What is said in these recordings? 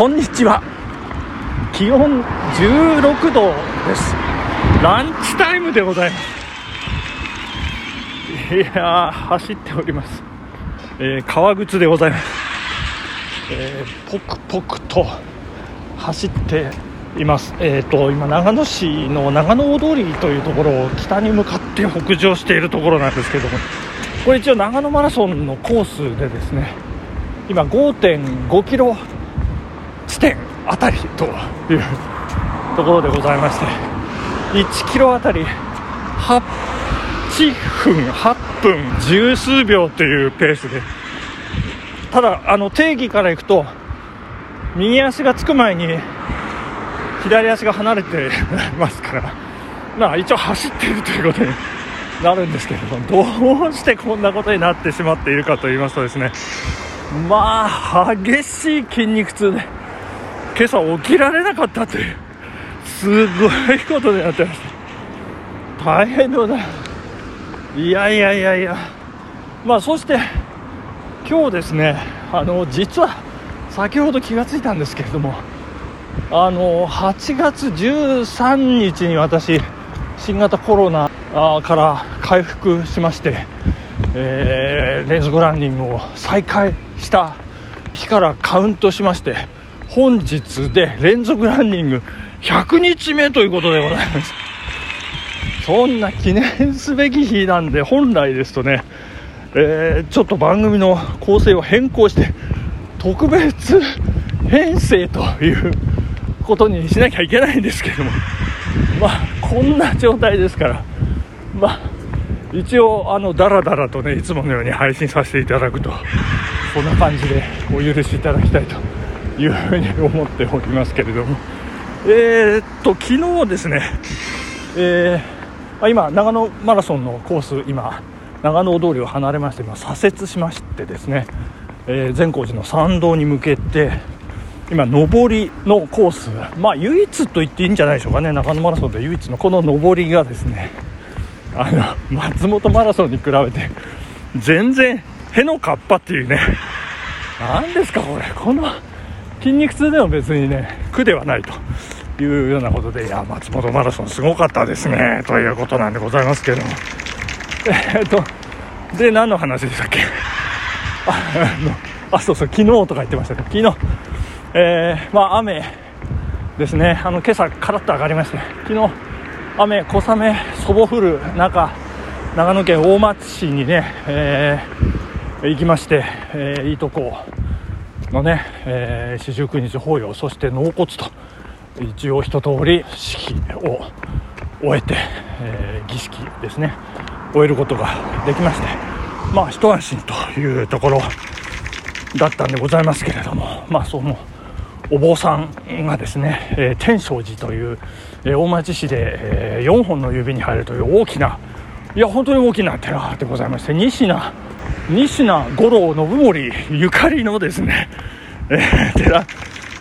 こんにちは。気温16度です。ランチタイムでございます。いやー走っております、えー革靴でございます、えー、ポクポクと走っています。えっ、と今長野市の長野大通りというところを北に向かって北上しているところなんですけどもこれ一応長野マラソンのコースでですね今5.5キロ地点あたりというところでございまして1キロあたり8分8分十数秒というペースでただあの定義からいくと右足がつく前に左足が離れてますからまあ一応走っているということになるんですけれどもどうしてこんなことになってしまっているかと言いますとですねまあ激しい筋肉痛で今朝起きられなかったというすごいことになってました大変でございます。いやいやいやいや。まあそして今日ですねあの実は先ほど気がついたんですけれどもあの8月13日に私新型コロナから回復しまして、えー連続ランニングを再開した日からカウントしまして本日で連続ランニング100日目ということでございます。そんな記念すべき日なんで本来ですとね、えーちょっと番組の構成を変更して特別編成ということにしなきゃいけないんですけどもまあこんな状態ですからまあ一応あのダラダラとねいつものように配信させていただくとそんな感じでお許しいただきたいというふうに思っておりますけれども。えー、っと昨日ですねえーあ今長野マラソンのコース今長野通りを離れまして今左折しましてですね、えー善光寺の参道に向けて今上りのコースまあ唯一と言っていいんじゃないでしょうかね長野マラソンで唯一のこの上りがですねあの松本マラソンに比べて全然へのかっぱっていうね何ですかこれこの筋肉痛でも別にね苦ではないというようなことでいや松本マラソンすごかったですねということなんでございますけども。えっとで何の話でしたっけ？ああのあそうそう昨日とか言ってましたけね。昨日。えーまあ雨ですね。あの今朝カラッと上がりまして。昨日雨小雨そぼ降る中長野県大町市にね、えー行きまして、えーいいとこをのねえー四十九日法要そして納骨と一応一通り式を終えて、えー儀式ですね。終えることができましてまあ一安心というところだったんでございますけれどもまあそのお坊さんがですね、えー天正寺という、えー大町市で、え4本の指に入るという大きないや本当に大きな寺でございまして西名西名五郎信盛ゆかりのですね、えー寺。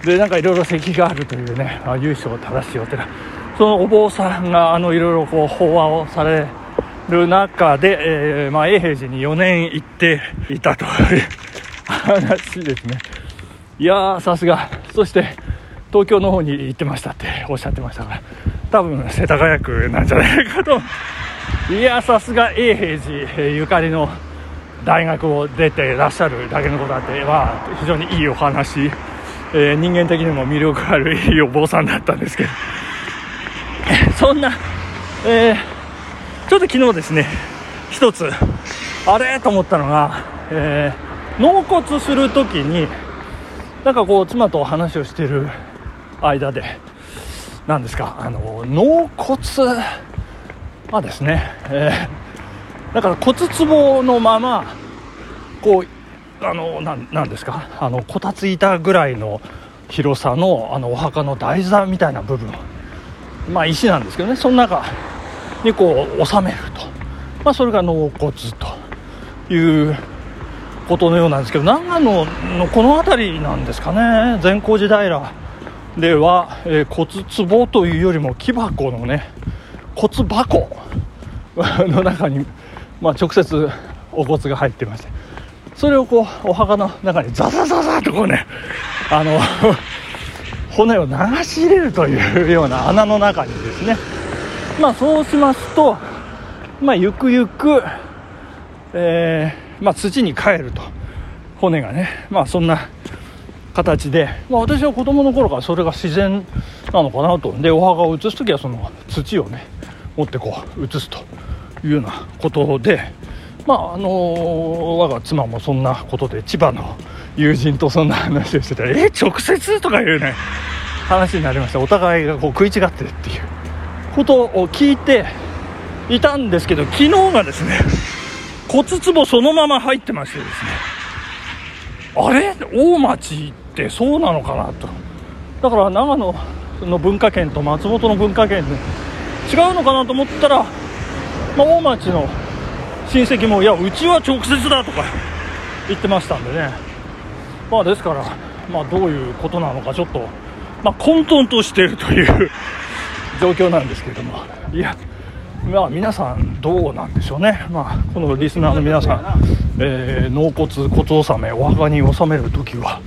でなんかいろいろ石があるというねあ由緒正しいお寺。そのお坊さんがあのいろいろこう法話をされる中で、えーまあ、永平寺に4年行っていたという 話ですね。いやーさすが。そして東京の方に行ってましたっておっしゃってましたから多分世田谷区なんじゃないかと。いやさすが永平寺ゆかりの大学を出てらっしゃるだけのことあっては非常にいいお話、えー人間的にも魅力あるいいお坊さんだったんですけど。そんな、えーちょっと昨日ですね一つあれと思ったのが、えー納骨する時になんかこう妻と話をしている間で何ですかあの納骨はですね、えーだから骨壺のままこうあのななんですか？あのこたつ板ぐらいの広さのあのお墓の台座みたいな部分。まあ石なんですけどね。その中にこう収めると、まあ、それが納骨ということのようなんですけど長野のこの辺りなんですかね。善光寺平では、えー骨壺というよりも木箱のね骨箱。の中に、まあ、直接お骨が入ってまして。それをこうお墓の中にザザザザとこうねあの 骨を流し入れるというような穴の中にですね。まあそうしますとまあゆくゆく、えー、まあ、土に帰ると。骨がねまあそんな形で、まあ、私は子供の頃からそれが自然なのかなと。でお墓を移す時はその土をね持ってこう移すというようなことでまああのー、我が妻もそんなことで千葉の友人とそんな話をしてたらえ直接とかいうね話になりました。お互いがこう食い違ってるっていうことを聞いていたんですけど昨日がですね骨壺そのまま入ってましてですね。あれ？大町ってそうなのかなと。だから長野の文化圏と松本の文化圏で違うのかなと思ったら、まあ、大町の親戚もいやうちは直接だとか言ってましたんでね。まあですから、まあ、どういうことなのかちょっと、まあ、混沌としているという 状況なんですけども。いやまあ皆さんどうなんでしょうね、まあ、このリスナーの皆さん、えー、納骨骨納めお墓に納める時は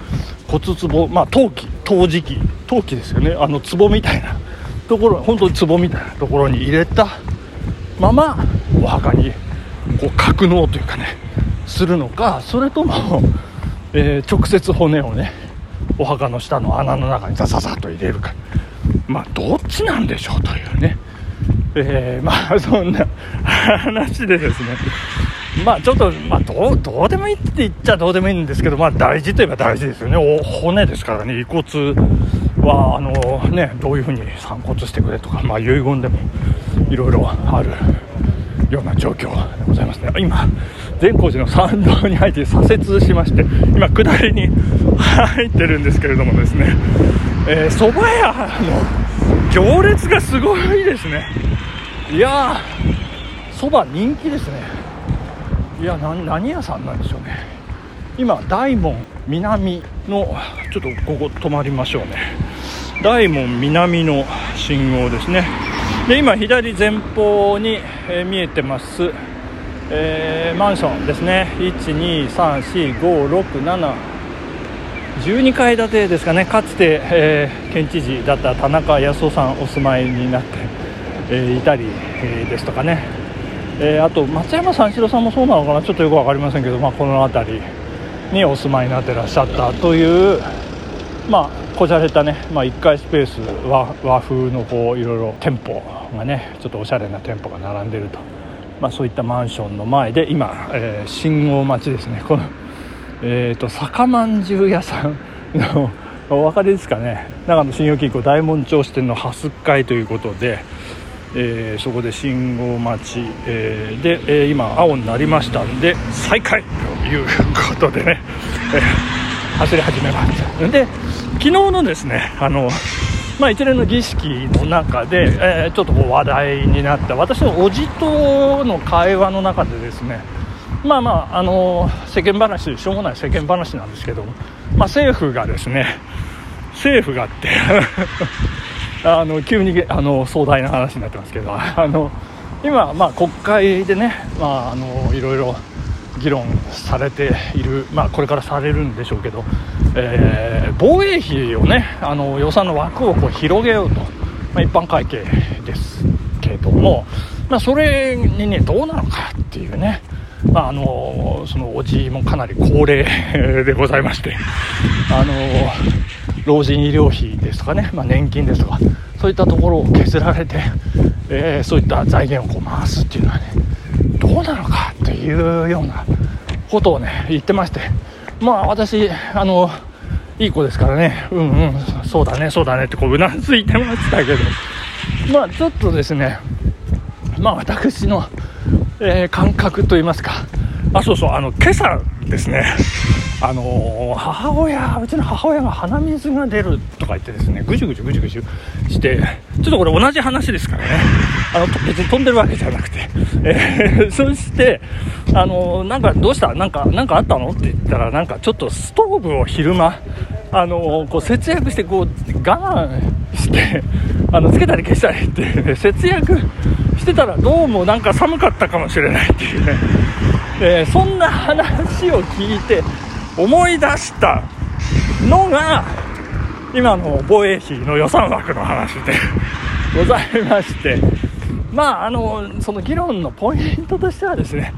骨壺まあ陶器陶磁器陶器ですよね。あの壺みたいなところ本当に壺みたいなところに入れたままお墓にこう格納というかねするのかそれとも、えー、直接骨をねお墓の下の穴の中にザザザと入れるか。まあどっちなんでしょうというね。えー、まあそんな話でですね。まあちょっと、まあ、どうどうでもいいって言っちゃどうでもいいんですけど、まあ、大事といえば大事ですよね、お骨ですからね、遺骨はあの、ね、どういうふうに散骨してくれとか、まあ、遺言でもいろいろあるような状況でございますね、今、善光寺の参道に入って左折しまして、今、下りに 入ってるんですけれどもですね、えー、蕎麦屋の行列がすごいですね。いやー、そば人気ですね。いや何屋さんなんでしょうね今大門南のちょっとここ止まりましょうね。大門南の信号ですね。で今左前方に、えー、見えてます、えー、マンションですね。123456712階建てですかね。かつて、えー、県知事だった田中康夫さんお住まいになって、えー、いたり、えー、ですとかね。え、あと松山三四郎さんもそうなのかな。ちょっとよく分かりませんけど、まあ、この辺り。にお住まいになってらっしゃったという、まあ、こじゃれたね、まあ、1階スペース和和風のこういろいろ店舗がねちょっとおしゃれな店舗が並んでると、まあ、そういったマンションの前で今、えー、信号待ちですね。この、えーと、酒まんじゅう屋さんのお分かりですかね。長野信用金庫大門町支店の蓮会ということでえー、そこで信号待ち、えー、で、えー、今青になりましたんで再開ということでね、え走り始めました。で昨日のですねあのまあ、一連の儀式の中で、えー、ちょっとこう話題になった私の叔父との会話の中でですねまあまあ、あの世間話しょうもない世間話なんですけども、まあ、政府がですね政府がってあの急にあの壮大な話になってますけど あの今、まあ、国会でね、まあ、あのいろいろ議論されている、まあ、これからされるんでしょうけど、えー、防衛費をねあの予算の枠をこう広げようと、まあ、一般会計ですけども、まあ、それにねどうなのかっていうねまあ、あのそのおじいもかなり高齢でございましてあの老人医療費ですとかね、まあ、年金ですとかそういったところを削られて、えー、そういった財源をこう回すっていうのはねどうなのかっていうようなことをね言ってましてまあ私あのいい子ですからねうんうんそうだねそうだねってこううなずいてましたけどまあちょっとですねまあ私の、えー、感覚といいますかあそうそうあの今朝ですね。あの母親うちの母親が鼻水が出るとか言ってですねぐじゅぐじゅぐじゅぐじゅしてちょっとこれ同じ話ですからね。あの別に飛んでるわけじゃなくて、えー、そしてあのなんかどうした？なんかなんかあったの？って言ったらなんかちょっとストーブを昼間あのこう節約してこう我慢してあのつけたり消したりって、ね、節約してたらどうもなんか寒かったかもしれないっていうね、えー、そんな話を聞いて思い出したのが今の防衛費の予算枠の話で ございまして。まああのその議論のポイントとしてはですね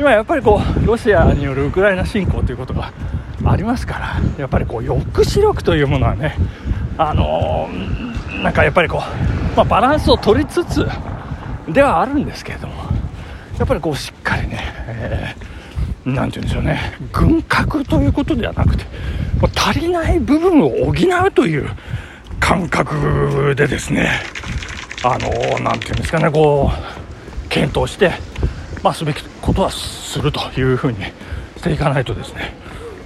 今やっぱりこうロシアによるウクライナ侵攻ということがありますからやっぱりこう抑止力というものはねあのなんかやっぱりこう、まあ、バランスを取りつつではあるんですけれどもやっぱりこうしっかりね、えー、なんて言うんでしょうね軍拡ということではなくて足りない部分を補うという感覚でですねあのなんていうんですかねこう検討して、まあ、すべきことはするというふうにしていかないとですね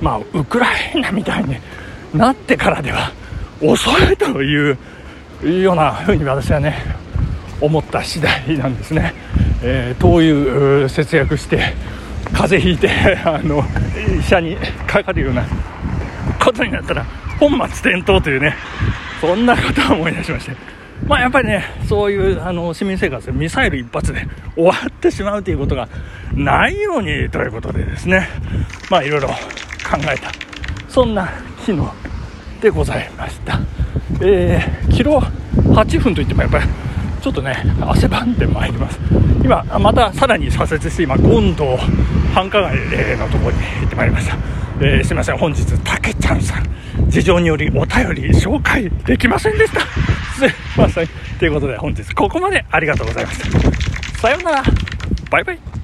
まあウクライナみたいになってからでは遅いというようなふうに私はね思った次第なんですね。えー、灯油節約して風邪ひいて あの医者にかかるようなことになったら本末転倒というねそんなことを思い出しまして。まあ、やっぱりね、そういうあの市民生活でミサイル一発で 終わってしまうということがないようにということでですね、まあ、いろいろ考えた、そんな機能でございました。えー、キロ8分といってもやっぱりちょっとね汗ばんでまいります。今またさらに左折して今権藤繁華街のところに行ってまいりました、えー、すいません本日たけちゃんさん。事情によりお便り紹介できませんでした。すいません。ということで本日ここまでありがとうございました。さようなら。バイバイ。